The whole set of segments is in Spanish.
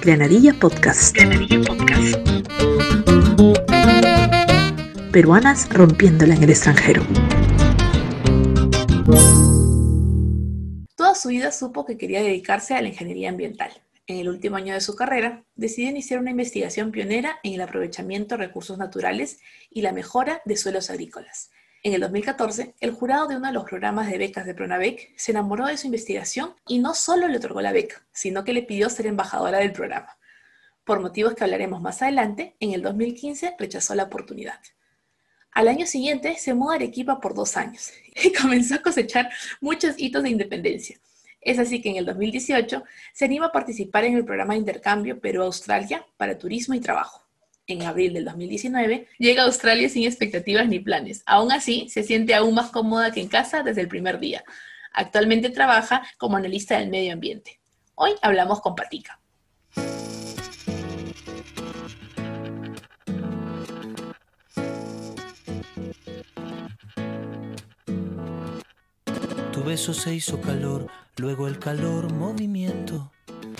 Granadilla Podcast. Granadilla Podcast. Peruanas rompiéndola en el extranjero. Toda su vida supo que quería dedicarse a la ingeniería ambiental. En el último año de su carrera, decidió iniciar una investigación pionera en el aprovechamiento de recursos naturales y la mejora de suelos agrícolas. En el 2014, el jurado de uno de los programas de becas de Pronavec se enamoró de su investigación y no solo le otorgó la beca, sino que le pidió ser embajadora del programa. Por motivos que hablaremos más adelante, en el 2015 rechazó la oportunidad. Al año siguiente se mudó a Arequipa por dos años y comenzó a cosechar muchos hitos de independencia. Es así que en el 2018 se anima a participar en el programa de intercambio Perú-Australia para turismo y trabajo en abril del 2019, llega a Australia sin expectativas ni planes. Aún así, se siente aún más cómoda que en casa desde el primer día. Actualmente trabaja como analista del medio ambiente. Hoy hablamos con Patica. Tu beso se hizo calor, luego el calor movimiento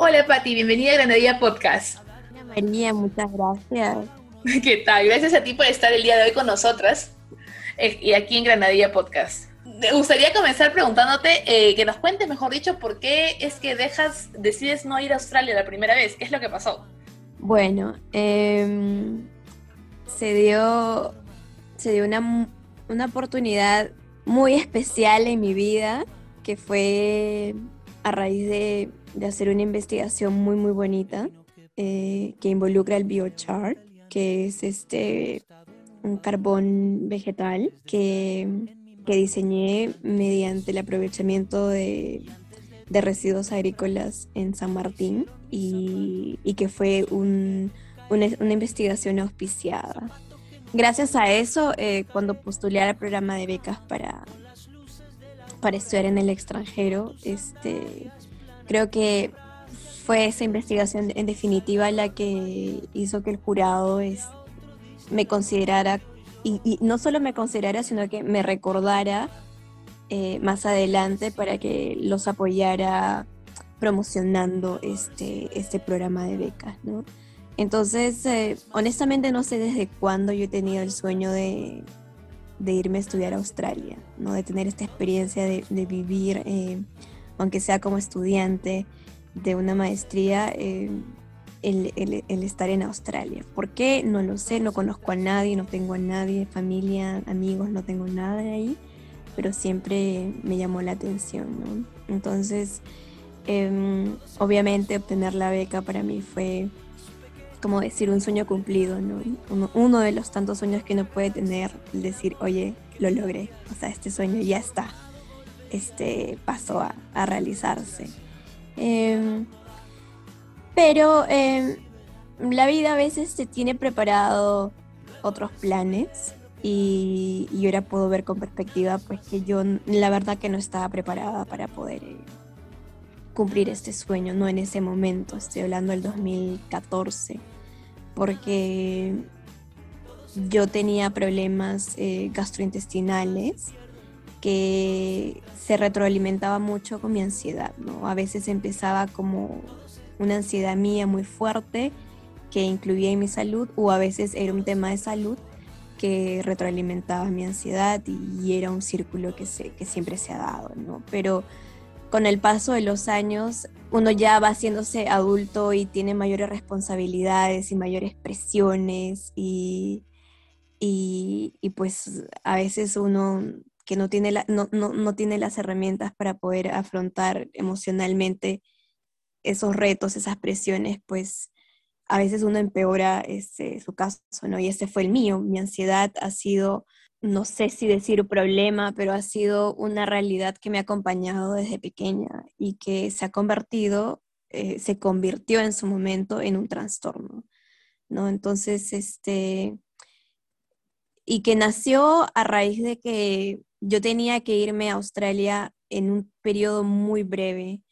Hola Pati, bienvenida a Granadilla Podcast. Hola María, muchas gracias. ¿Qué tal? Gracias a ti por estar el día de hoy con nosotras eh, y aquí en Granadilla Podcast. Me gustaría comenzar preguntándote eh, que nos cuentes, mejor dicho, por qué es que dejas, decides no ir a Australia la primera vez. ¿Qué es lo que pasó? Bueno, em, se dio, se dio una, una oportunidad muy especial en mi vida que fue a raíz de de hacer una investigación muy, muy bonita eh, que involucra el biochar, que es este, un carbón vegetal que, que diseñé mediante el aprovechamiento de, de, residuos agrícolas en San Martín y, y que fue un, una, investigación auspiciada. Gracias a eso, eh, cuando postulé al programa de becas para, para estudiar en el extranjero, este, Creo que fue esa investigación en definitiva la que hizo que el jurado es, me considerara, y, no solo me considerara, sino que me recordara eh, más adelante para que los apoyara promocionando este, este programa de becas, ¿no? Entonces, eh, honestamente no sé desde cuándo yo he tenido el sueño de, de, irme a estudiar a Australia, ¿no? De tener esta experiencia de, vivir eh, aunque sea como estudiante de una maestría, eh, el, estar en Australia. ¿Por qué? No lo sé, no conozco a nadie, no tengo a nadie, familia, amigos, no tengo nada de ahí, pero siempre me llamó la atención, ¿no? Entonces, em, obviamente obtener la beca para mí fue como decir un sueño cumplido, ¿no? Uno, uno de los tantos sueños que uno puede tener, el decir, oye, lo logré, o sea, este sueño ya está este, pasó a, realizarse. Em, pero em, la vida a veces te tiene preparado otros planes y, y, ahora puedo ver con perspectiva pues que yo la verdad que no estaba preparada para poder eh, cumplir este sueño, no en ese momento, estoy hablando del 2014, porque yo tenía problemas eh, gastrointestinales que se retroalimentaba mucho con mi ansiedad, ¿no? A veces empezaba como una ansiedad mía muy fuerte que incluía en mi salud o a veces era un tema de salud que retroalimentaba mi ansiedad y, era un círculo que, se, que siempre se ha dado, ¿no? Pero con el paso de los años uno ya va haciéndose adulto y tiene mayores responsabilidades y mayores presiones y, y, y pues a veces uno que no tiene, la, no, no, no tiene las herramientas para poder afrontar emocionalmente esos retos, esas presiones, pues a veces uno empeora este, su caso, ¿no? Y ese fue el mío. Mi ansiedad ha sido no sé si decir problema, pero ha sido una realidad que me ha acompañado desde pequeña y que se ha convertido, eh, se convirtió en su momento en un trastorno, ¿no? Entonces, este, y que nació a raíz de que yo tenía que irme a Australia en un periodo muy breve,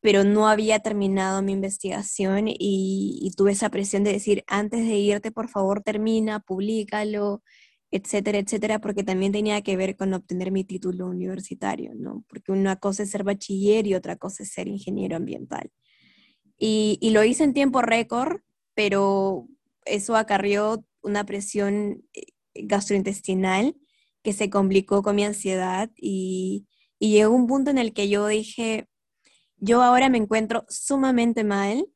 pero no había terminado mi investigación y, tuve esa presión de decir, antes de irte, por favor, termina, públicalo, etcétera, etcétera, porque también tenía que ver con obtener mi título universitario, ¿no? Porque una cosa es ser bachiller y otra cosa es ser ingeniero ambiental. Y, y lo hice en tiempo récord, pero eso acarrió una presión eh, gastrointestinal que se complicó con mi ansiedad y, y llegó un punto en el que yo dije, yo ahora me encuentro sumamente mal,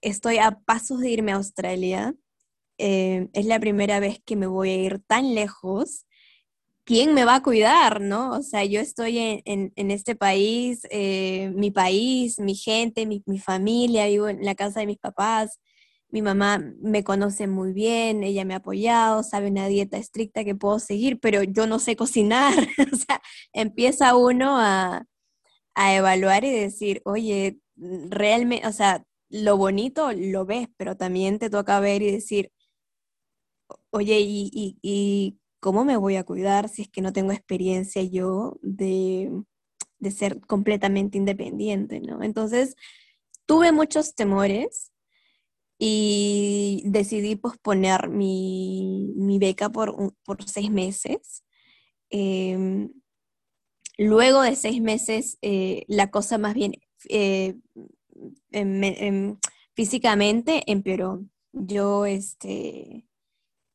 estoy a pasos de irme a Australia, eh, es la primera vez que me voy a ir tan lejos. ¿Quién me va a cuidar, no? O sea, yo estoy en, este país, eh, mi país, mi gente, mi, mi, familia, vivo en la casa de mis papás. Mi mamá me conoce muy bien, ella me ha apoyado, sabe una dieta estricta que puedo seguir, pero yo no sé cocinar. o sea, empieza uno a, a evaluar y decir, oye, realmente, o sea, lo bonito lo ves, pero también te toca ver y decir, oye, ¿y, cómo me voy a cuidar si es que no tengo experiencia yo de, ser completamente independiente, ¿no? Entonces, tuve muchos temores y decidí posponer mi, beca por, seis meses. Em, luego de seis meses, eh, la cosa más bien eh, em, em, físicamente empeoró. Yo, este,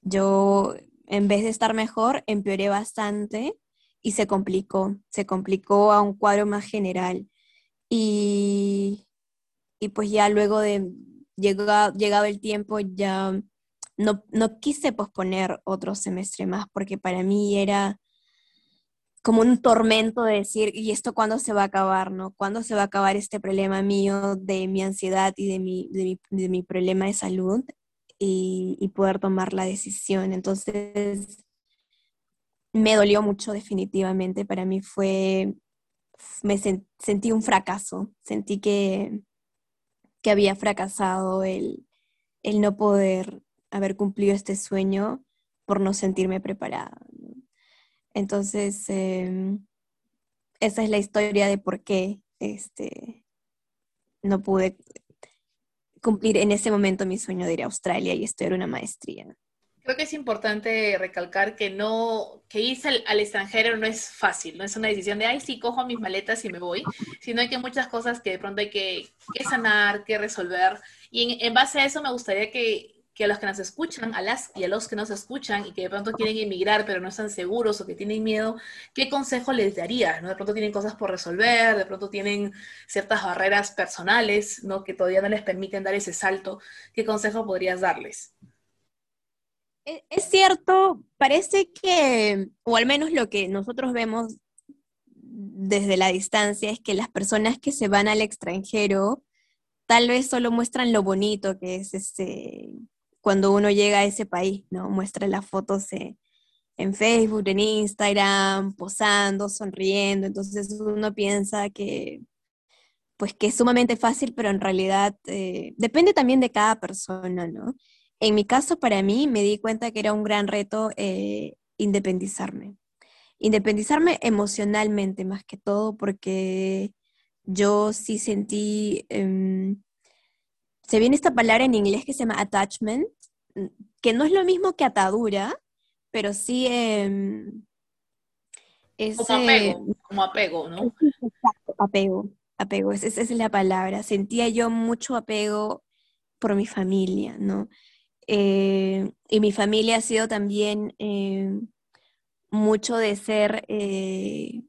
yo, en vez de estar mejor, empeoré bastante y se complicó, se complicó a un cuadro más general. Y, pues ya luego de llegado, llegado el tiempo, ya no, no quise posponer otro semestre más porque para mí era como un tormento de decir, ¿y esto cuándo se va a acabar, no? ¿Cuándo se va a acabar este problema mío de mi ansiedad y de mi, de mi, de mi problema de salud? y, poder tomar la decisión. Entonces, me dolió mucho definitivamente. Para mí fue, me sentí un fracaso, sentí que, que había fracasado el, el, no poder haber cumplido este sueño por no sentirme preparada. Entonces, em, esa es la historia de por qué este, no pude cumplir en ese momento mi sueño de ir a Australia y estudiar una maestría. Creo que es importante recalcar que no, que irse al, extranjero no es fácil, no es una decisión de, ay, sí, cojo mis maletas y me voy, sino que muchas cosas que de pronto hay que, sanar, que resolver. Y en, base a eso me gustaría que, que a los que nos escuchan, a las y a los que nos escuchan y que de pronto quieren emigrar pero no están seguros o que tienen miedo, ¿qué consejo les darías? ¿no? De pronto tienen cosas por resolver, de pronto tienen ciertas barreras personales ¿no? que todavía no les permiten dar ese salto. ¿Qué consejo podrías darles? E, es cierto, parece que, o al menos lo que nosotros vemos desde la distancia, es que las personas que se van al extranjero tal vez solo muestran lo bonito que es este, cuando uno llega a ese país, ¿no? Muestra las fotos en Facebook, en Instagram, posando, sonriendo, entonces uno piensa que pues que es sumamente fácil, pero en realidad eh, depende también de cada persona, ¿no? En mi caso, para mí, me di cuenta que era un gran reto eh, independizarme. Independizarme emocionalmente más que todo, porque yo sí sentí, em, se viene esta palabra en inglés que se llama attachment, que no es lo mismo que atadura, pero sí em, es... Como apego, como apego, ¿no? Exacto, apego, apego, esa, es la palabra. Sentía yo mucho apego por mi familia, ¿no? Eh, y mi familia ha sido también em, mucho de ser eh,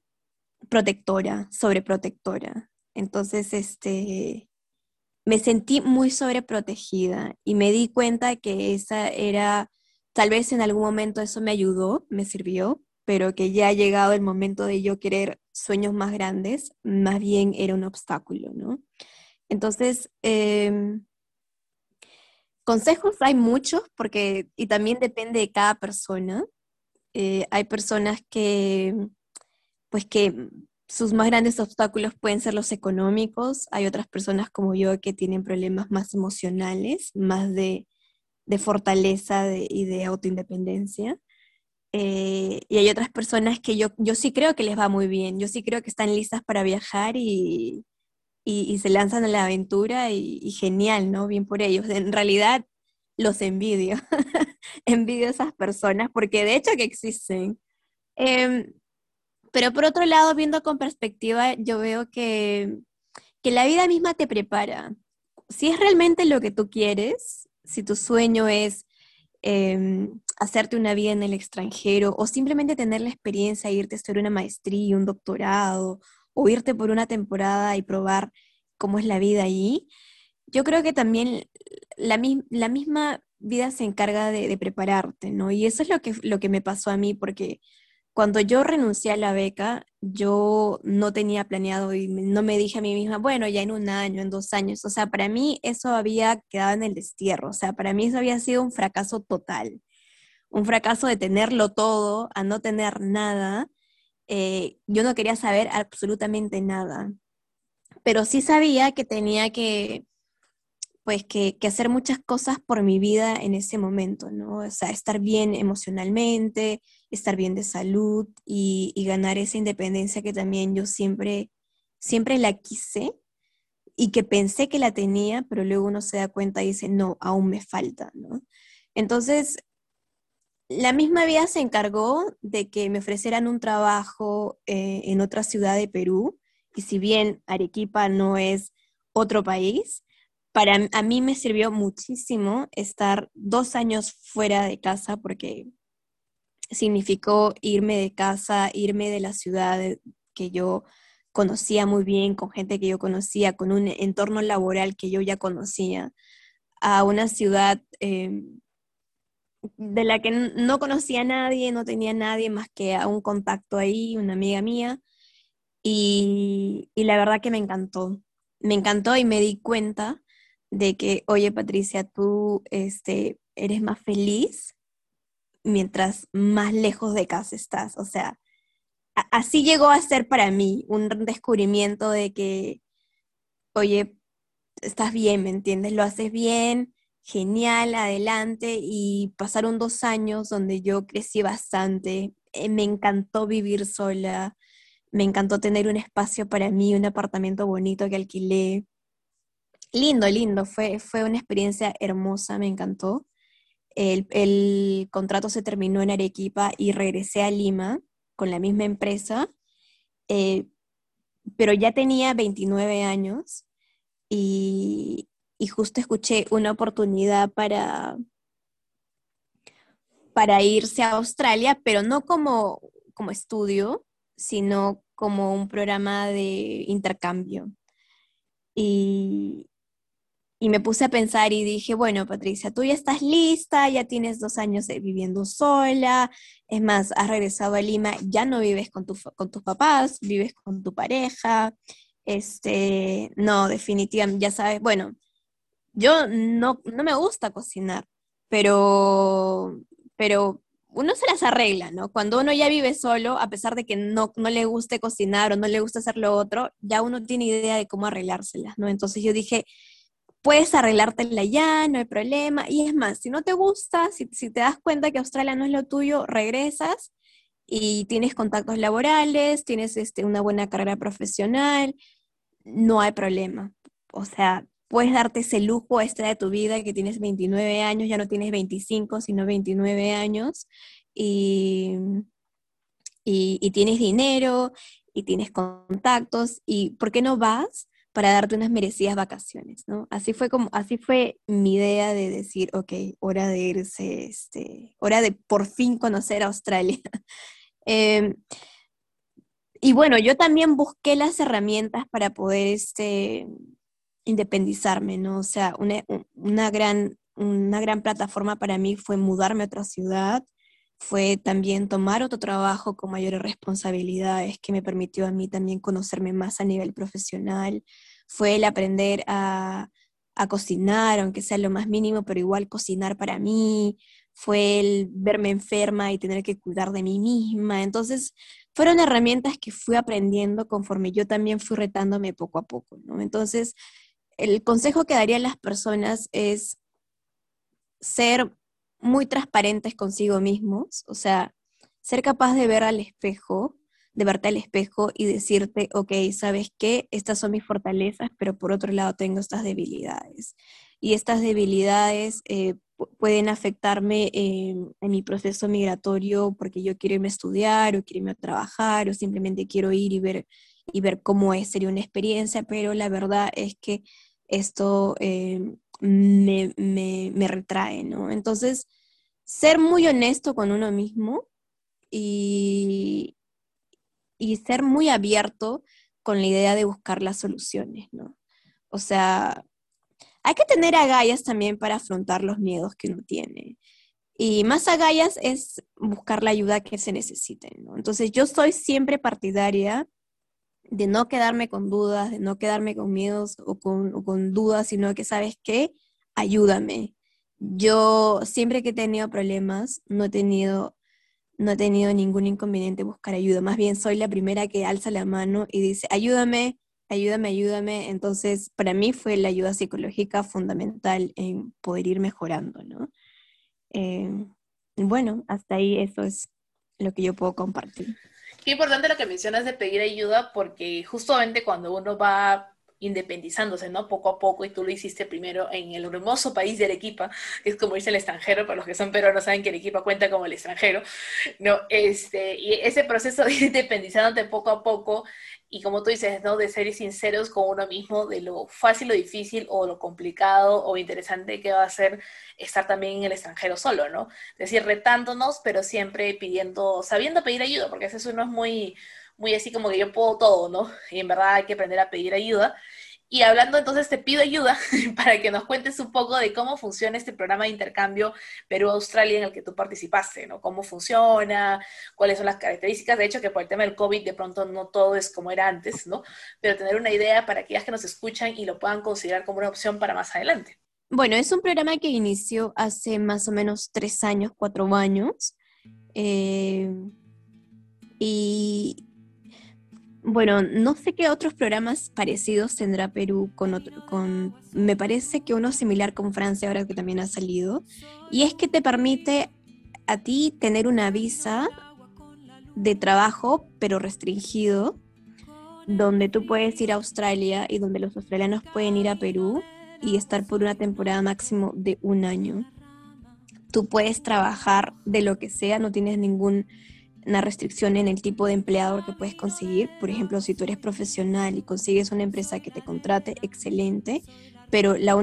protectora, sobreprotectora. Entonces, este, me sentí muy sobreprotegida y me di cuenta que esa era, tal vez en algún momento eso me ayudó, me sirvió, pero que ya ha llegado el momento de yo querer sueños más grandes, más bien era un obstáculo, ¿no? Entonces, em, consejos hay muchos, porque, y también depende de cada persona. Eh, hay personas que, pues que sus más grandes obstáculos pueden ser los económicos. Hay otras personas como yo que tienen problemas más emocionales, más de, fortaleza y de autoindependencia. Eh, y hay otras personas que yo, yo sí creo que les va muy bien. Yo sí creo que están listas para viajar y, y, se lanzan a la aventura y, genial, ¿no? Bien por ellos. En realidad los envidio, envidio a esas personas porque de hecho que existen. Em, pero por otro lado, viendo con perspectiva, yo veo que, que la vida misma te prepara. Si es realmente lo que tú quieres, si tu sueño es em, hacerte una vida en el extranjero o simplemente tener la experiencia, irte a estudiar una maestría, un doctorado o irte por una temporada y probar cómo es la vida allí, yo creo que también la, misma vida se encarga de, prepararte, ¿no? Y eso es lo que, lo que me pasó a mí, porque cuando yo renuncié a la beca, yo no tenía planeado y no me dije a mí misma, bueno, ya en un año, en dos años, o sea, para mí eso había quedado en el destierro, o sea, para mí eso había sido un fracaso total, un fracaso de tenerlo todo a no tener nada eh, yo no quería saber absolutamente nada, pero sí sabía que tenía que, pues, que, hacer muchas cosas por mi vida en ese momento, ¿no? O sea, estar bien emocionalmente, estar bien de salud y, ganar esa independencia que también yo siempre, siempre la quise y que pensé que la tenía, pero luego uno se da cuenta y dice, no, aún me falta, ¿no? Entonces, la misma vida se encargó de que me ofrecieran un trabajo eh, en otra ciudad de Perú, y si bien Arequipa no es otro país, para a mí me sirvió muchísimo estar dos años fuera de casa porque significó irme de casa, irme de la ciudad que yo conocía muy bien, con gente que yo conocía, con un entorno laboral que yo ya conocía, a una ciudad em, de la que no conocía a nadie, no tenía nadie más que a un contacto ahí, una amiga mía, y, la verdad que me encantó. Me encantó y me di cuenta de que, oye Patricia, tú este, eres más feliz mientras más lejos de casa estás. O sea, así llegó a ser para mí un descubrimiento de que, oye, estás bien, ¿me entiendes? Lo haces bien, genial, adelante y pasaron dos años donde yo crecí bastante, eh, me encantó vivir sola, me encantó tener un espacio para mí, un apartamento bonito que alquilé. Lindo, lindo, fue, fue una experiencia hermosa, me encantó. El, contrato se terminó en Arequipa y regresé a Lima con la misma empresa, eh, pero ya tenía 29 años y, y justo escuché una oportunidad para, para irse a Australia, pero no como, como estudio, sino como un programa de intercambio. Y, y me puse a pensar y dije, bueno, Patricia, tú ya estás lista, ya tienes dos años viviendo sola, es más, has regresado a Lima, ya no vives con, con tus papás, vives con tu pareja. Este, no, definitivamente, ya sabes, bueno, yo no, me gusta cocinar, pero, pero uno se las arregla, ¿no? Cuando uno ya vive solo, a pesar de que no, no le guste cocinar o no le gusta hacer lo otro, ya uno tiene idea de cómo arreglárselas, ¿no? Entonces yo dije, puedes arreglártela ya, no hay problema. Y es más, si no te gusta, si, si te das cuenta que Australia no es lo tuyo, regresas y tienes contactos laborales, tienes este, una buena carrera profesional, no hay problema. O sea, puedes darte ese lujo extra de tu vida que tienes 29 años, ya no tienes 25, sino 29 años, y, y, tienes dinero y tienes contactos, y ¿por qué no vas? para darte unas merecidas vacaciones, ¿no? Así fue como, así fue mi idea de decir, ok, hora de irse, este, hora de por fin conocer Australia. Em, y bueno, yo también busqué las herramientas para poder, este, independizarme, ¿no? O sea, una, gran, una gran plataforma para mí fue mudarme a otra ciudad, fue también tomar otro trabajo con mayores responsabilidades que me permitió a mí también conocerme más a nivel profesional, fue el aprender a, a cocinar, aunque sea lo más mínimo, pero igual cocinar para mí, fue el verme enferma y tener que cuidar de mí misma. Entonces, fueron herramientas que fui aprendiendo conforme yo también fui retándome poco a poco, ¿no? Entonces, el consejo que daría a las personas es ser muy transparentes consigo mismos, o sea, ser capaz de ver al espejo, de verte al espejo y decirte, ok, ¿sabes qué? Estas son mis fortalezas, pero por otro lado tengo estas debilidades. Y estas debilidades eh, pueden afectarme en, mi proceso migratorio porque yo quiero irme a estudiar o quiero irme a trabajar o simplemente quiero ir y ver, y ver cómo es, sería una experiencia, pero la verdad es que esto eh, me, me, retrae, ¿no? Entonces, ser muy honesto con uno mismo y, y ser muy abierto con la idea de buscar las soluciones, ¿no? O sea, hay que tener agallas también para afrontar los miedos que uno tiene. Y más agallas es buscar la ayuda que se necesite, ¿no? Entonces yo soy siempre partidaria de no quedarme con dudas, de no quedarme con miedos o con, dudas, sino que, ¿sabes qué? Ayúdame. Yo siempre que he tenido problemas, no he tenido, no he tenido ningún inconveniente buscar ayuda. Más bien soy la primera que alza la mano y dice, ayúdame, ayúdame, ayúdame. Entonces, para mí fue la ayuda psicológica fundamental en poder ir mejorando, ¿no? Eh, bueno, hasta ahí eso es lo que yo puedo compartir. Qué importante lo que mencionas de pedir ayuda, porque justamente cuando uno va independizándose, ¿no? Poco a poco, y tú lo hiciste primero en el hermoso país de Arequipa, que es como dice el extranjero, para los que son peruanos saben que Arequipa cuenta como el extranjero, ¿no? Este, y ese proceso de independizándote poco a poco, y como tú dices, ¿no? De ser sinceros con uno mismo, de lo fácil o difícil, o lo complicado o interesante que va a ser estar también en el extranjero solo, ¿no? Es decir, retándonos, pero siempre pidiendo, sabiendo pedir ayuda, porque a veces uno es muy muy así como que yo puedo todo, ¿no? Y en verdad hay que aprender a pedir ayuda. Y hablando entonces, te pido ayuda para que nos cuentes un poco de cómo funciona este programa de intercambio Perú-Australia en el que tú participaste, ¿no? Cómo funciona, cuáles son las características. De hecho, que por el tema del COVID de pronto no todo es como era antes, ¿no? Pero tener una idea para aquellas que nos escuchan y lo puedan considerar como una opción para más adelante. Bueno, es un programa que inició hace más o menos tres años, cuatro años. Eh, y, bueno, no sé qué otros programas parecidos tendrá Perú con otro, con, me parece que uno similar con Francia ahora que también ha salido, y es que te permite a ti tener una visa de trabajo, pero restringido, donde tú puedes ir a Australia y donde los australianos pueden ir a Perú y estar por una temporada máximo de un año. Tú puedes trabajar de lo que sea, no tienes ningún una restricción en el tipo de empleador que puedes conseguir. Por ejemplo, si tú eres profesional y consigues una empresa que te contrate, excelente, pero la,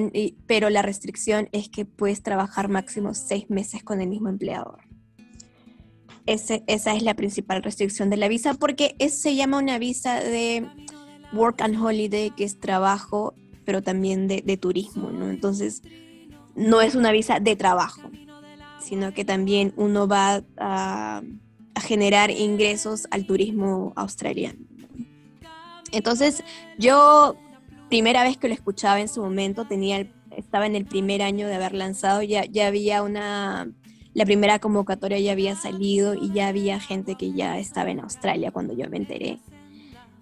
pero la restricción es que puedes trabajar máximo seis meses con el mismo empleador. esa es la principal restricción de la visa porque se llama una visa de work and holiday, que es trabajo, pero también de, de turismo, ¿no? Entonces, no es una visa de trabajo, sino que también uno va a a generar ingresos al turismo australiano. Entonces, yo, primera vez que lo escuchaba en su momento, tenía estaba en el primer año de haber lanzado, ya, ya había una, la primera convocatoria ya había salido y ya había gente que ya estaba en Australia cuando yo me enteré.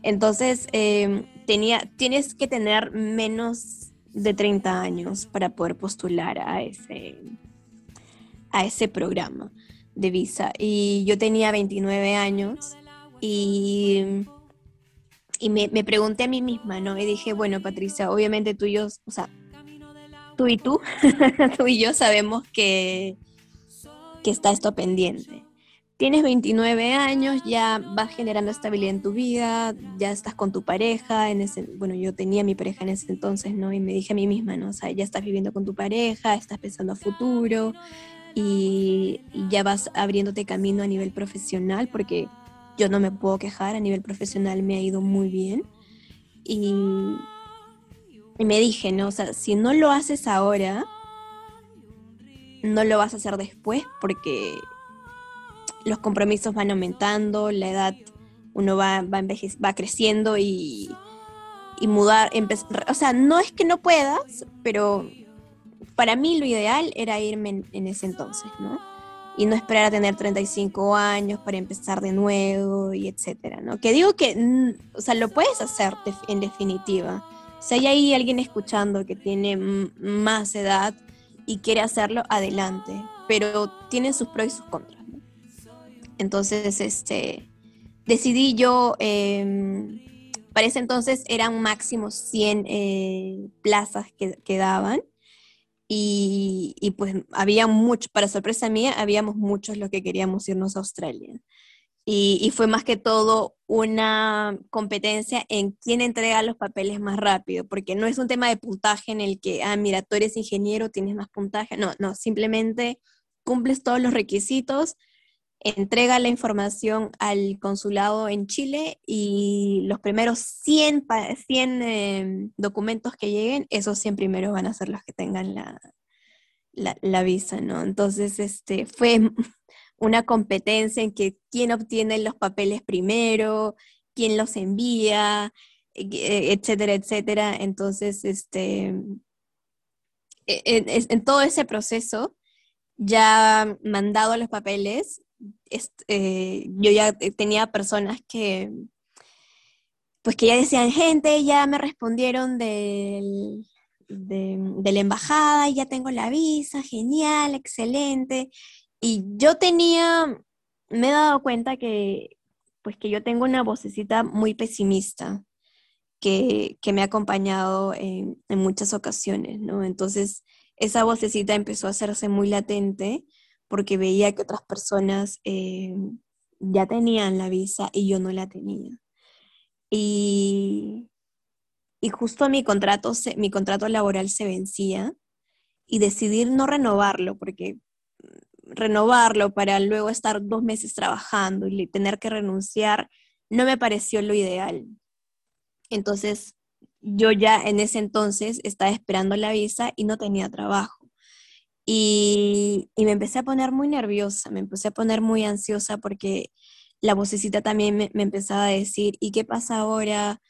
Entonces, em, tenía, tienes que tener menos de 30 años para poder postular a ese, a ese programa de visa. Y yo tenía 29 años y, y me, pregunté a mí misma, ¿no? Y dije, bueno, Patricia, obviamente tú y yo, o sea, tú y tú, tú y yo sabemos que, que está esto pendiente. Tienes 29 años, ya vas generando estabilidad en tu vida, ya estás con tu pareja, en ese, bueno, yo tenía mi pareja en ese entonces, ¿no? Y me dije a mí misma, ¿no? O sea, ya estás viviendo con tu pareja, estás pensando a futuro, y, ya vas abriéndote camino a nivel profesional, porque yo no me puedo quejar, a nivel profesional me ha ido muy bien. Y, me dije, ¿no? O sea, si no lo haces ahora, no lo vas a hacer después porque los compromisos van aumentando, la edad, uno va, va, va creciendo y, y mudar, o sea, no es que no puedas, pero para mí lo ideal era irme en, ese entonces, ¿no? y no esperar a tener 35 años para empezar de nuevo y etcétera, ¿no? Que digo que, mm, o sea, lo puedes hacer en definitiva. Si hay ahí alguien escuchando que tiene más edad y quiere hacerlo, adelante, pero tiene sus pros y sus contras. ¿no? Entonces, este, decidí yo, eh, para ese entonces eran máximo 100 eh, plazas que, que daban y, pues había mucho, para sorpresa mía, habíamos muchos los que queríamos irnos a Australia. Y, fue más que todo una competencia en quién entrega los papeles más rápido, porque no es un tema de puntaje en el que, ah, mira, tú eres ingeniero, tienes más puntaje. No, no, simplemente cumples todos los requisitos, entrega la información al consulado en Chile y los primeros 100, 100 em, documentos que lleguen, esos 100 primeros van a ser los que tengan la, la, visa, ¿no? Entonces, este, fue una competencia en que quién obtiene los papeles primero, quién los envía, e, e, etcétera, etcétera. Entonces, este, e, en todo ese proceso, ya mandado los papeles, eh, yo ya tenía personas que, pues que ya decían, gente, ya me respondieron del, de, la embajada, ya tengo la visa, genial, excelente. Y yo tenía, me he dado cuenta que, pues que yo tengo una vocecita muy pesimista que, me ha acompañado en, en, muchas ocasiones, ¿no? Entonces, esa vocecita empezó a hacerse muy latente porque veía que otras personas eh, ya tenían la visa y yo no la tenía. Y, y justo mi contrato, mi contrato laboral se vencía y decidir no renovarlo, porque renovarlo para luego estar dos meses trabajando y tener que renunciar no me pareció lo ideal. Entonces, yo ya en ese entonces estaba esperando la visa y no tenía trabajo. Y, me empecé a poner muy nerviosa, me empecé a poner muy ansiosa porque la vocecita también me, empezaba a decir, ¿y qué pasa ahora?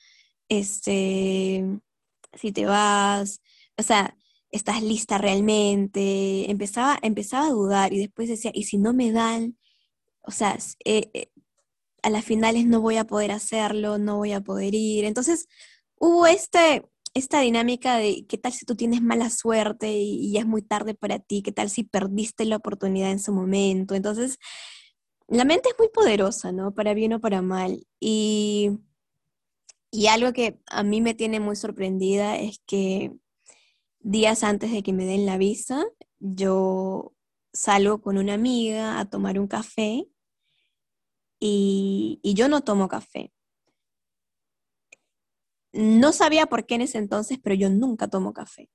Este, si te vas, o sea, ¿estás lista realmente? Empezaba, empezaba a dudar y después decía, ¿y si no me dan? O sea, eh, eh, a las finales no voy a poder hacerlo, no voy a poder ir. Entonces, hubo este, esta dinámica de qué tal si tú tienes mala suerte y, ya es muy tarde para ti, qué tal si perdiste la oportunidad en su momento. Entonces, la mente es muy poderosa, ¿no? Para bien o para mal. Y, y algo que a mí me tiene muy sorprendida es que días antes de que me den la visa, yo salgo con una amiga a tomar un café y, y yo no tomo café. No sabía por qué en ese entonces, pero yo nunca tomo café.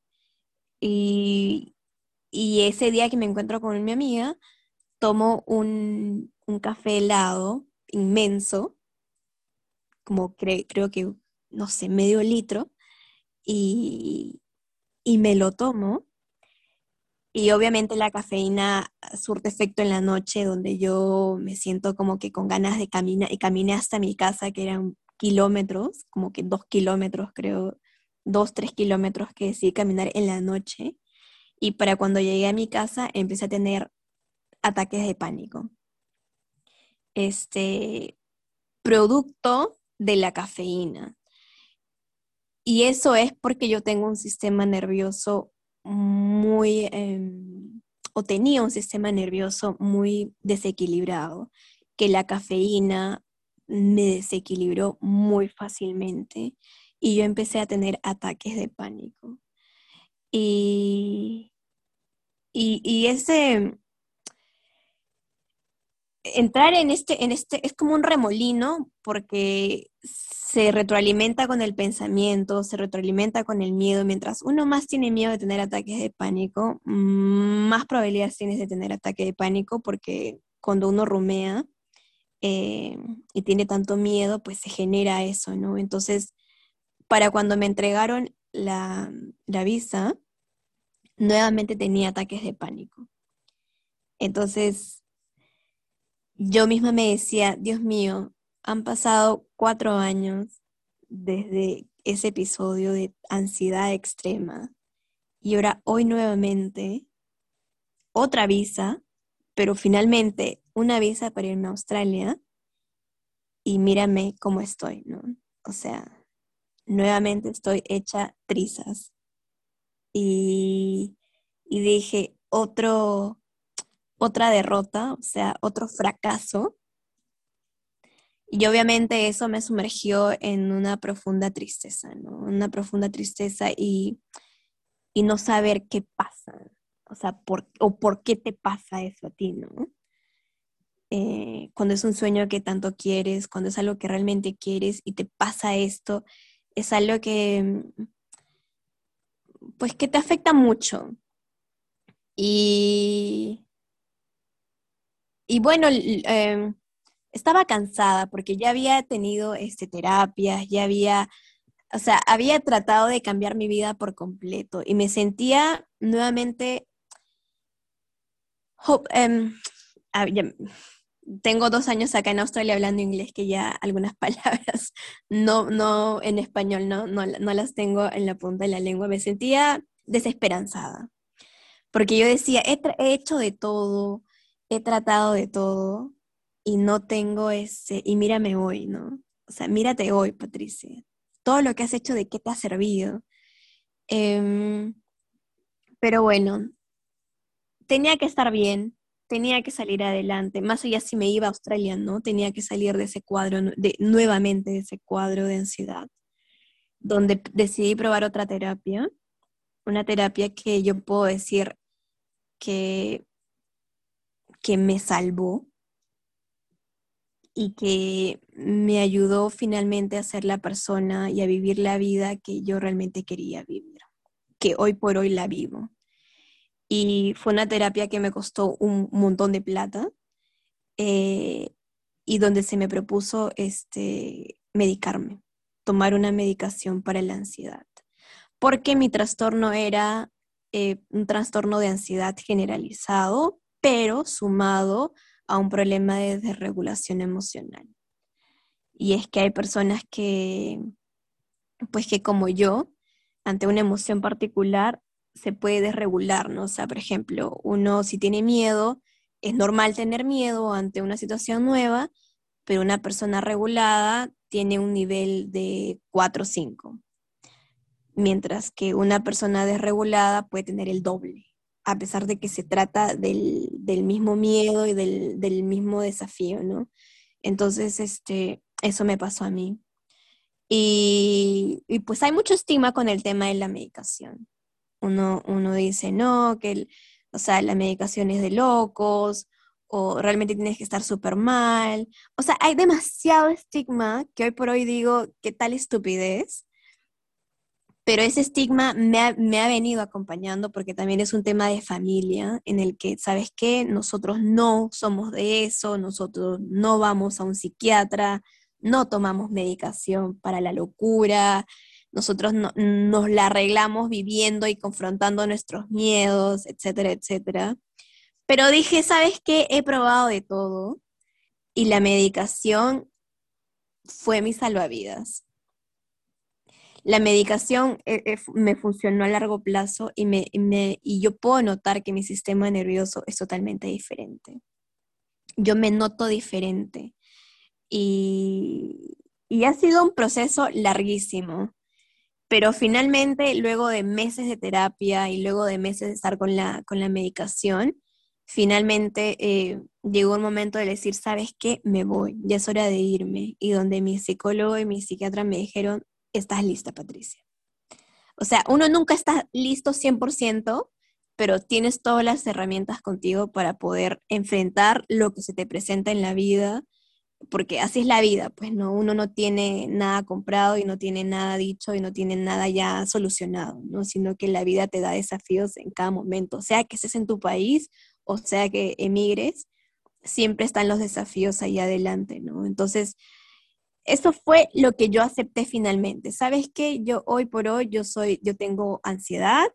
Y, ese día que me encuentro con mi amiga, tomo un, café helado inmenso, como creo que, no sé, medio litro, y, y me lo tomo. Y obviamente la cafeína surte efecto en la noche, donde yo me siento como que con ganas de caminar, y caminé hasta mi casa, que era kilómetros, como que dos kilómetros creo, dos, tres kilómetros que decidí caminar en la noche. Y para cuando llegué a mi casa empecé a tener ataques de pánico. Este producto de la cafeína. Y eso es porque yo tengo un sistema nervioso muy, em, o tenía un sistema nervioso muy desequilibrado, que la cafeína me desequilibró muy fácilmente y yo empecé a tener ataques de pánico. Y, y, ese entrar en este, en este, es como un remolino porque se retroalimenta con el pensamiento, se retroalimenta con el miedo. Mientras uno más tiene miedo de tener ataques de pánico, más probabilidades tienes de tener ataque de pánico porque cuando uno rumea, eh, y tiene tanto miedo, pues se genera eso, ¿no? Entonces, para cuando me entregaron la, la visa, nuevamente tenía ataques de pánico. Entonces, yo misma me decía, Dios mío, han pasado cuatro años desde ese episodio de ansiedad extrema y ahora hoy nuevamente otra visa, pero finalmente una visa para irme a Australia y mírame cómo estoy, ¿no? O sea, nuevamente estoy hecha trizas. Y, y dije, otro, otra derrota, o sea, otro fracaso. Y obviamente eso me sumergió en una profunda tristeza, ¿no? Una profunda tristeza y, y no saber qué pasa, o sea, por, o por qué te pasa eso a ti, ¿no? Eh, cuando es un sueño que tanto quieres, cuando es algo que realmente quieres y te pasa esto, es algo que, pues, que te afecta mucho. Y, y bueno, em, estaba cansada porque ya había tenido este, terapias, ya había, o sea, había tratado de cambiar mi vida por completo y me sentía nuevamente... Em, ah, tengo dos años acá en Australia hablando inglés que ya algunas palabras no, no en español, no, no, no las tengo en la punta de la lengua. Me sentía desesperanzada porque yo decía, he, he hecho de todo, he tratado de todo y no tengo ese, y mírame hoy, ¿no? O sea, mírate hoy, Patricia. Todo lo que has hecho, ¿de qué te ha servido? Em, pero bueno, tenía que estar bien, tenía que salir adelante, más allá si me iba a Australia, ¿no? Tenía que salir de ese cuadro, de, nuevamente de ese cuadro de ansiedad, donde decidí probar otra terapia, una terapia que yo puedo decir que, que me salvó y que me ayudó finalmente a ser la persona y a vivir la vida que yo realmente quería vivir, que hoy por hoy la vivo y fue una terapia que me costó un montón de plata eh, y donde se me propuso este, medicarme, tomar una medicación para la ansiedad, porque mi trastorno era eh, un trastorno de ansiedad generalizado, pero sumado a un problema de desregulación emocional. Y es que hay personas que, pues que como yo, ante una emoción particular, se puede desregular, ¿no? O sea, por ejemplo, uno si tiene miedo, es normal tener miedo ante una situación nueva, pero una persona regulada tiene un nivel de 4 o 5, mientras que una persona desregulada puede tener el doble, a pesar de que se trata del, mismo miedo y del, mismo desafío, ¿no? Entonces, este, eso me pasó a mí. Y, y pues hay mucho estigma con el tema de la medicación uno, uno dice, no, que o sea, la medicación es de locos, o realmente tienes que estar súper mal. O sea, hay demasiado estigma que hoy por hoy digo, qué tal estupidez. Pero ese estigma me ha, me ha venido acompañando porque también es un tema de familia en el que, ¿sabes qué? Nosotros no somos de eso, nosotros no vamos a un psiquiatra, no tomamos medicación para la locura, nosotros nos la arreglamos viviendo y confrontando nuestros miedos, etcétera, etcétera. Pero dije, ¿sabes qué? He probado de todo y la medicación fue mi salvavidas. La medicación eh, eh, me funcionó a largo plazo y, me, y yo puedo notar que mi sistema nervioso es totalmente diferente. Yo me noto diferente. Y, y ha sido un proceso larguísimo. Pero finalmente, luego de meses de terapia y luego de meses de estar con la, con la medicación, finalmente eh, llegó un momento de decir, ¿sabes qué? Me voy, ya es hora de irme. Y donde mi psicólogo y mi psiquiatra me dijeron, estás lista, Patricia. O sea, uno nunca está listo 100%, pero tienes todas las herramientas contigo para poder enfrentar lo que se te presenta en la vida porque así es la vida, pues no, uno no tiene nada comprado y no tiene nada dicho y no tiene nada ya solucionado, ¿no? Sino que la vida te da desafíos en cada momento, sea que estés en tu país o sea que emigres, siempre están los desafíos ahí adelante, ¿no? Entonces, eso fue lo que yo acepté finalmente. ¿Sabes qué? Yo hoy por hoy yo soy yo tengo ansiedad,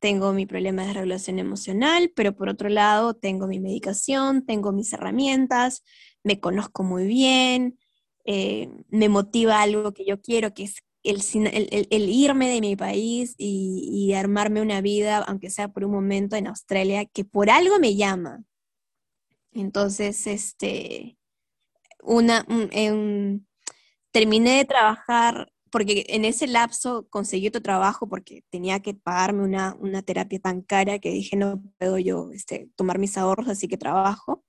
tengo mi problema de regulación emocional, pero por otro lado tengo mi medicación, tengo mis herramientas, me conozco muy bien, eh, me motiva algo que yo quiero, que es el, el, irme de mi país y, armarme una vida, aunque sea por un momento en Australia, que por algo me llama. Entonces, este, una, terminé de trabajar, porque en ese lapso conseguí otro trabajo porque tenía que pagarme una, una terapia tan cara que dije, no puedo yo este, tomar mis ahorros, así que trabajo.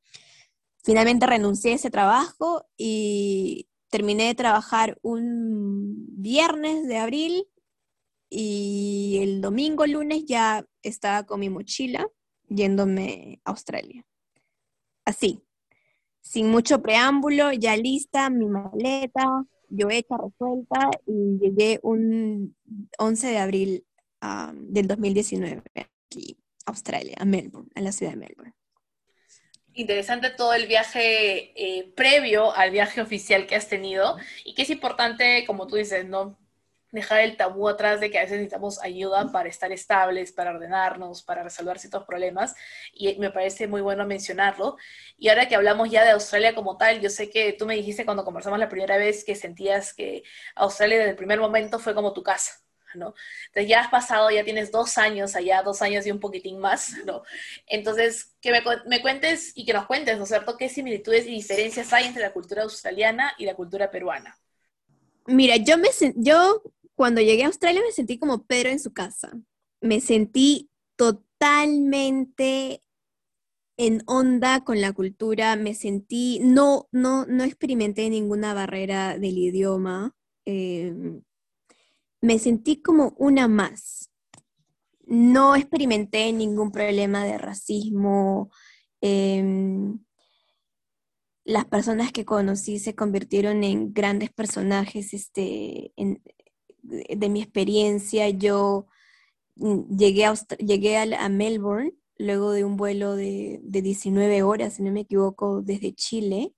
Finalmente renuncié a ese trabajo y terminé de trabajar un viernes de abril y el domingo, lunes ya estaba con mi mochila yéndome a Australia. Así, sin mucho preámbulo, ya lista, mi maleta, yo hecha, resuelta y llegué un 11 de abril ah, del 2019 aquí, a Australia, a Melbourne, a la ciudad de Melbourne interesante todo el viaje eh, previo al viaje oficial que has tenido y que es importante, como tú dices, no dejar el tabú atrás de que a veces necesitamos ayuda para estar estables, para ordenarnos, para resolver ciertos problemas y me parece muy bueno mencionarlo. Y ahora que hablamos ya de Australia como tal, yo sé que tú me dijiste cuando conversamos la primera vez que sentías que Australia desde el primer momento fue como tu casa. ¿No? Entonces ya has pasado, ya tienes dos años allá, dos años y un poquitín más, ¿no? Entonces, que me, cuentes y que nos cuentes, ¿no es cierto?, qué similitudes y diferencias hay entre la cultura australiana y la cultura peruana. Mira, yo, me, yo cuando llegué a Australia me sentí como Pedro en su casa. Me sentí totalmente en onda con la cultura, me sentí, no, no, no experimenté ninguna barrera del idioma. Eh, me sentí como una más. No experimenté ningún problema de racismo. Em, las personas que conocí se convirtieron en grandes personajes este, de, mi experiencia. Yo mm, llegué a, llegué a, Melbourne luego de un vuelo de, de 19 horas, si no me equivoco, desde Chile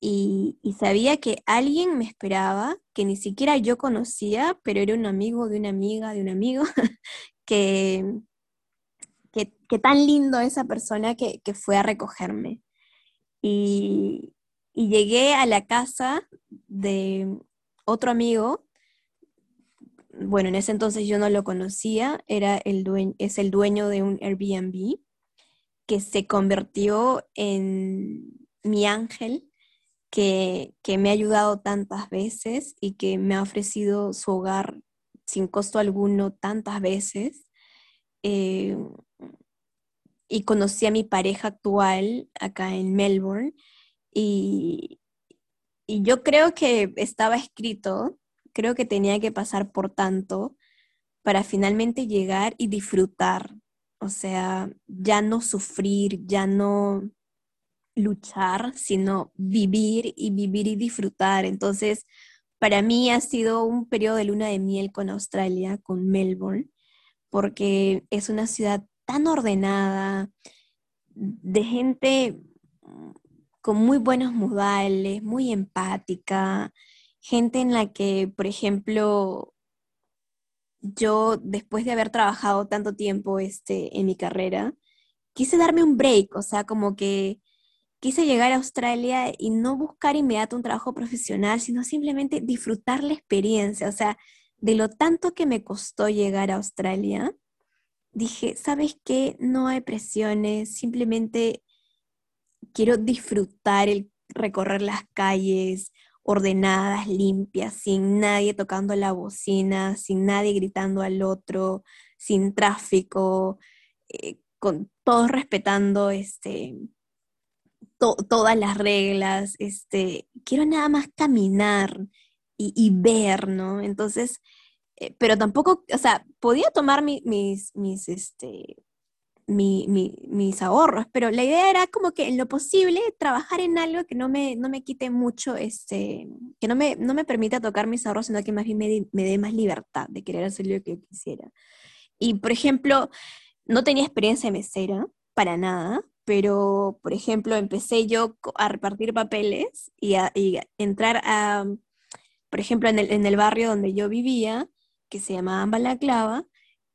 y, sabía que alguien me esperaba, que ni siquiera yo conocía, pero era un amigo de una amiga, de un amigo, que, que, tan lindo esa persona que, fue a recogerme. Y, llegué a la casa de otro amigo, bueno, en ese entonces yo no lo conocía, era el es el dueño de un Airbnb que se convirtió en mi ángel que, me ha ayudado tantas veces y que me ha ofrecido su hogar sin costo alguno tantas veces. Eh, y conocí a mi pareja actual acá en Melbourne y, y yo creo que estaba escrito, creo que tenía que pasar por tanto para finalmente llegar y disfrutar, o sea, ya no sufrir, ya no luchar, sino vivir y vivir y disfrutar. Entonces, para mí ha sido un periodo de luna de miel con Australia, con Melbourne, porque es una ciudad tan ordenada, de gente con muy buenos modales, muy empática, gente en la que, por ejemplo, yo después de haber trabajado tanto tiempo este, en mi carrera, quise darme un break, o sea, como que quise llegar a Australia y no buscar inmediato un trabajo profesional, sino simplemente disfrutar la experiencia. O sea, de lo tanto que me costó llegar a Australia, dije, ¿sabes qué? No hay presiones, simplemente quiero disfrutar el recorrer las calles ordenadas, limpias, sin nadie tocando la bocina, sin nadie gritando al otro, sin tráfico, eh, con todos respetando este, todas las reglas, este, quiero nada más caminar y, ver, ¿no? Entonces, eh, pero tampoco, o sea, podía tomar mis, mis, este, mis ahorros, pero la idea era como que en lo posible trabajar en algo que no me, no me quite mucho, este, que no me, no me permita tocar mis ahorros, sino que más bien me, me dé más libertad de querer hacer lo que yo quisiera. Y, por ejemplo, no tenía experiencia de mesera, para nada, pero, por ejemplo, empecé yo a repartir papeles y a, entrar a, por ejemplo, en el, en el, barrio donde yo vivía, que se llamaba Balaclava,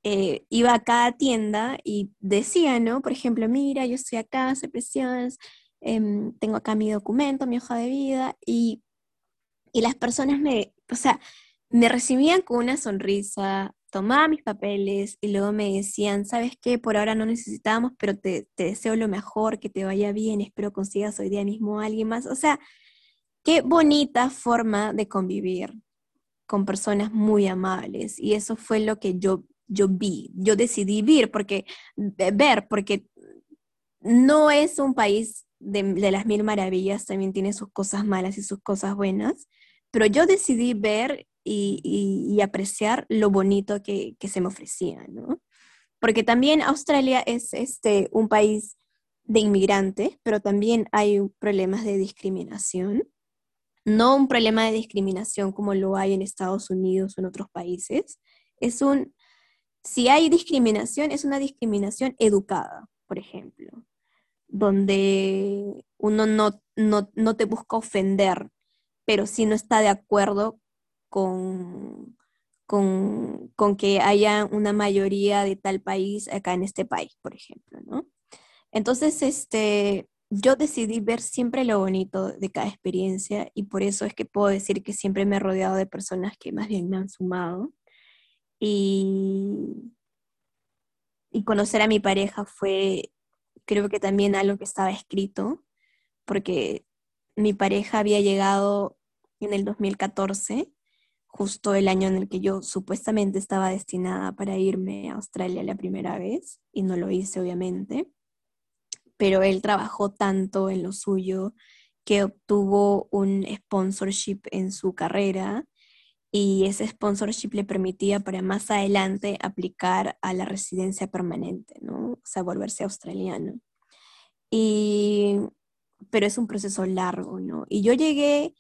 eh, iba a cada tienda y decía, ¿no? Por ejemplo, mira, yo estoy acá, soy preciosa, em, tengo acá mi documento, mi hoja de vida, y, y las personas me, o sea, me recibían con una sonrisa, tomaba mis papeles y luego me decían, ¿sabes qué? Por ahora no necesitamos, pero te, te deseo lo mejor, que te vaya bien, espero consigas hoy día mismo a alguien más. O sea, qué bonita forma de convivir con personas muy amables. Y eso fue lo que yo, yo vi. Yo decidí ver porque, ver, porque no es un país de, de, las mil maravillas, también tiene sus cosas malas y sus cosas buenas, pero yo decidí ver y, apreciar lo bonito que, se me ofrecía, ¿no? Porque también Australia es este, un país de inmigrantes, pero también hay problemas de discriminación. No un problema de discriminación como lo hay en Estados Unidos o en otros países. Es un, si hay discriminación, es una discriminación educada, por ejemplo, donde uno no, no, no te busca ofender, pero si no está de acuerdo con, con, que haya una mayoría de tal país acá en este país, por ejemplo, ¿no? Entonces, este, yo decidí ver siempre lo bonito de cada experiencia y por eso es que puedo decir que siempre me he rodeado de personas que más bien me han sumado. Y, y conocer a mi pareja fue, creo que también algo que estaba escrito, porque mi pareja había llegado en el 2014 justo el año en el que yo supuestamente estaba destinada para irme a Australia la primera vez, y no lo hice obviamente, pero él trabajó tanto en lo suyo que obtuvo un sponsorship en su carrera y ese sponsorship le permitía para más adelante aplicar a la residencia permanente, ¿no? O sea, volverse australiano. Y, pero es un proceso largo, ¿no? Y yo llegué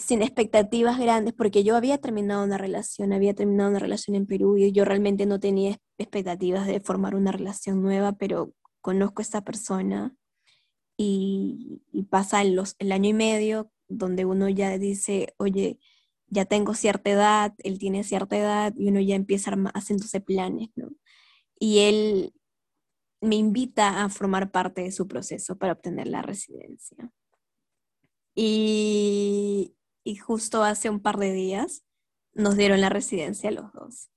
sin expectativas grandes, porque yo había terminado una relación, había terminado una relación en Perú y yo realmente no tenía expectativas de formar una relación nueva, pero conozco a esta persona y, pasa los, el año y medio donde uno ya dice, oye, ya tengo cierta edad, él tiene cierta edad y uno ya empieza haciéndose planes, ¿no? Y él me invita a formar parte de su proceso para obtener la residencia. Y, y justo hace un par de días nos dieron la residencia los dos.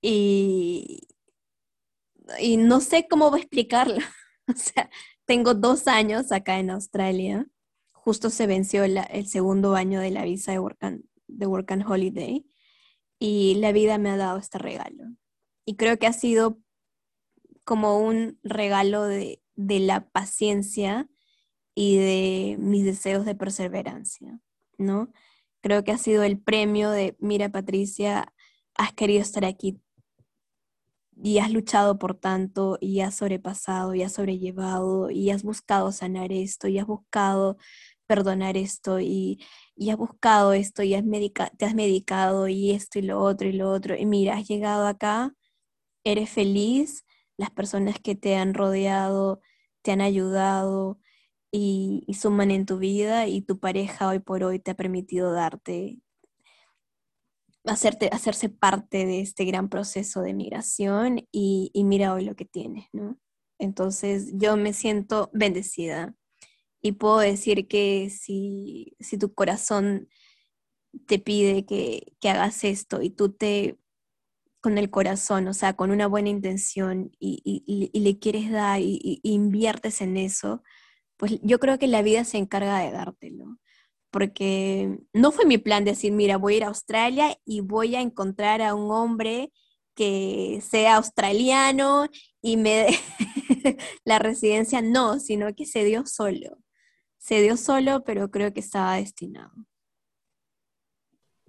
Y, y no sé cómo voy a explicarlo. o sea, tengo dos años acá en Australia. Justo se venció el segundo año de la visa de Work, and, de Work Holiday. Y la vida me ha dado este regalo. Y creo que ha sido como un regalo de, de la paciencia y de mis deseos de perseverancia. ¿No? Creo que ha sido el premio de, mira Patricia, has querido estar aquí y has luchado por tanto y has sobrepasado y has sobrellevado y has buscado sanar esto y has buscado perdonar esto y, has buscado esto y has te has medicado y esto y lo otro y lo otro. Y mira, has llegado acá, eres feliz, las personas que te han rodeado te han ayudado, y, suman en tu vida y tu pareja hoy por hoy te ha permitido darte, hacerte, hacerse parte de este gran proceso de migración y, mira hoy lo que tienes, ¿no? Entonces yo me siento bendecida y puedo decir que si, si tu corazón te pide que, que, hagas esto y tú te con el corazón, o sea, con una buena intención y, y, y le quieres dar y, inviertes en eso, pues yo creo que la vida se encarga de dártelo. Porque no fue mi plan decir, mira, voy a ir a Australia y voy a encontrar a un hombre que sea australiano y me dé la residencia. No, sino que se dio solo. Se dio solo, pero creo que estaba destinado.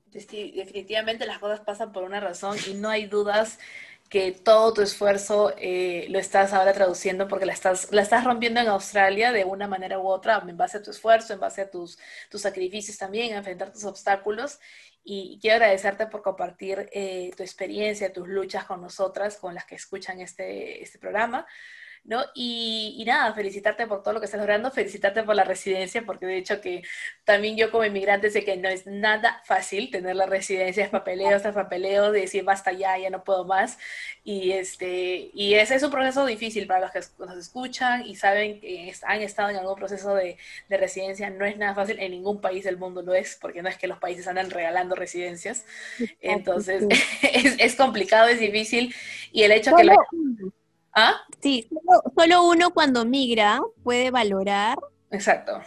Definitivamente las cosas pasan por una razón y no hay dudas que todo tu esfuerzo eh, lo estás ahora traduciendo porque la estás, la estás rompiendo en Australia de una manera u otra, en base a tu esfuerzo, en base a tus, tus sacrificios también, a enfrentar tus obstáculos. Y quiero agradecerte por compartir eh, tu experiencia, tus luchas con nosotras, con las que escuchan este, este programa. ¿No? Y, nada, felicitarte por todo lo que estás logrando, felicitarte por la residencia, porque de hecho que también yo como inmigrante sé que no es nada fácil tener la residencia, es papeleo, es papeleo, de decir basta ya, ya no puedo más. Y, este, y ese es un proceso difícil para los que nos escuchan y saben que han estado en algún proceso de, de residencia, no es nada fácil, en ningún país del mundo lo es, porque no es que los países andan regalando residencias. Entonces, es, es, complicado, es difícil. Y el hecho que... ¿Ah? Sí, solo, uno cuando migra puede valorar. Exacto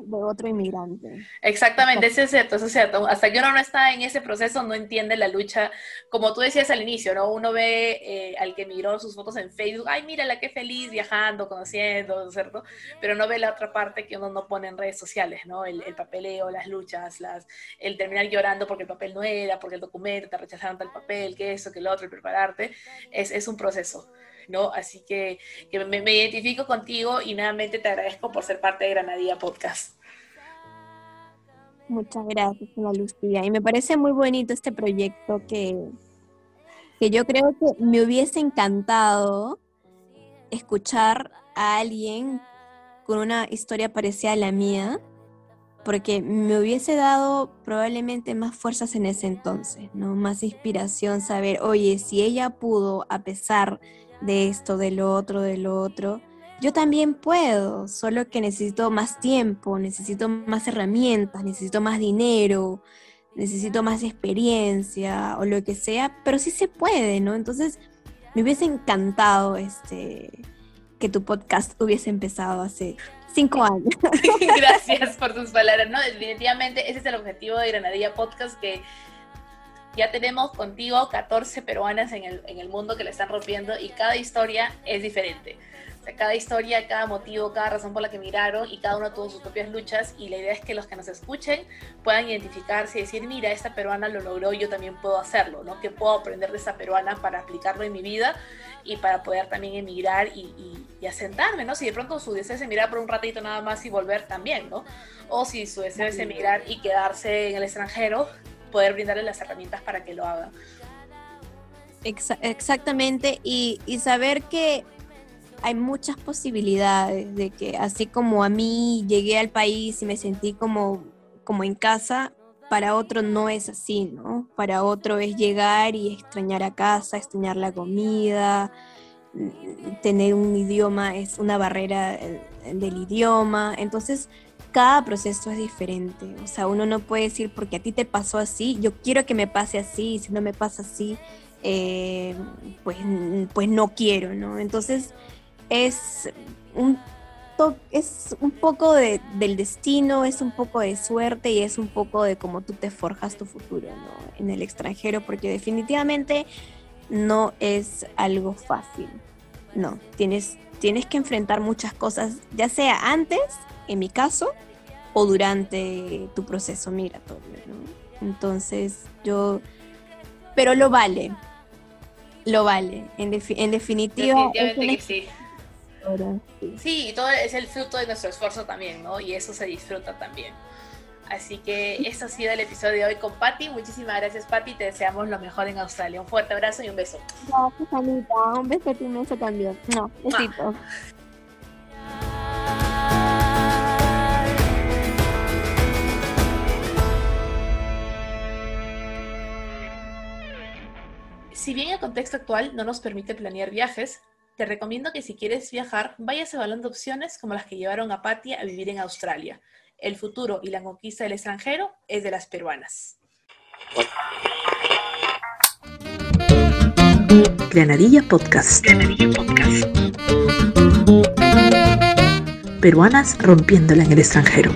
de otro inmigrante. Exactamente, eso es cierto, eso es cierto. Hasta que uno no está en ese proceso, no entiende la lucha. Como tú decías al inicio, ¿no? Uno ve eh, al que migró sus fotos en Facebook, ay, mírala, qué feliz, viajando, conociendo, ¿cierto? Pero no ve la otra parte que uno no pone en redes sociales, ¿no? El, papeleo, las luchas, las, el terminar llorando porque el papel no era, porque el documento, te rechazaron tal papel, que eso, que el otro, el prepararte, es, es un proceso. ¿No? Así que, me, identifico contigo y nuevamente te agradezco por ser parte de Granadilla Podcast. Muchas gracias, Ana Lucía. Y me parece muy bonito este proyecto que, que yo creo que me hubiese encantado escuchar a alguien con una historia parecida a la mía, porque me hubiese dado probablemente más fuerzas en ese entonces, ¿no? Más inspiración, saber, oye, si ella pudo, a pesar de esto, de lo otro, de lo otro. Yo también puedo, solo que necesito más tiempo, necesito más herramientas, necesito más dinero, necesito más experiencia o lo que sea, pero sí se puede, ¿no? Entonces, me hubiese encantado este que tu podcast hubiese empezado hace cinco años. Gracias por tus palabras, ¿no? Definitivamente ese es el objetivo de Granadilla Podcast, que ya tenemos contigo 14 peruanas en el, en el mundo que le están rompiendo y cada historia es diferente. O sea, cada historia, cada motivo, cada razón por la que miraron y cada uno tuvo sus propias luchas y la idea es que los que nos escuchen puedan identificarse y decir, mira, esta peruana lo logró, yo también puedo hacerlo, ¿no? Que puedo aprender de esta peruana para aplicarlo en mi vida y para poder también emigrar y, y, asentarme, ¿no? Si de pronto su deseo es emigrar por un ratito nada más y volver también, ¿no? O si su deseo es emigrar y quedarse en el extranjero, poder brindarle las herramientas para que lo hagan. exactamente, y, saber que hay muchas posibilidades de que así como a mí llegué al país y me sentí como, como en casa, para otro no es así, ¿no? Para otro es llegar y extrañar a casa, extrañar la comida, tener un idioma es una barrera eh, del idioma. Entonces, cada proceso es diferente. O sea, uno no puede decir porque a ti te pasó así, yo quiero que me pase así, y si no me pasa así, eh, pues, pues no quiero, ¿no? Entonces es un, es un poco de, del destino, es un poco de suerte y es un poco de cómo tú te forjas tu futuro, ¿no? En el extranjero, porque definitivamente no es algo fácil. No, tienes, tienes que enfrentar muchas cosas, ya sea antes en mi caso, o durante tu proceso migratorio. Entonces, yo, pero lo vale, lo vale, en, definitiva. Definitivamente que sí. Sí, y todo es el fruto de nuestro esfuerzo también, ¿no? Y eso se disfruta también. Así que eso ha sido el episodio de hoy con Patti. Muchísimas gracias, Patti. Te deseamos lo mejor en Australia. Un fuerte abrazo y un beso. Gracias, Anita. Un beso a ti, un beso también. No, besito. Si bien el contexto actual no nos permite planear viajes, te recomiendo que si quieres viajar, vayas evaluando opciones como las que llevaron a Patia a vivir en Australia. El futuro y la conquista del extranjero es de las peruanas. Granadilla Podcast. Granadilla Podcast. Peruanas rompiéndola en el extranjero.